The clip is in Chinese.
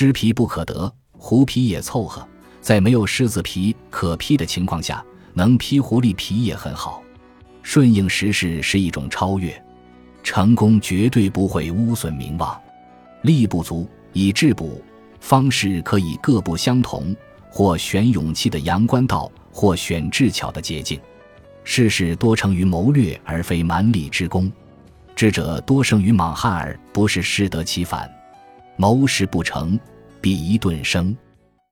狮皮不可得，狐皮也凑合。在没有狮子皮可披的情况下，能披狐狸皮也很好。顺应时势是一种超越，成功绝对不会污损名望。力不足以质补，方式可以各不相同，或选勇气的阳关道，或选智巧的捷径。事事多成于谋略，而非蛮力之功。智者多生于莽汉，而不是适得其反。谋事不成，必一顿生。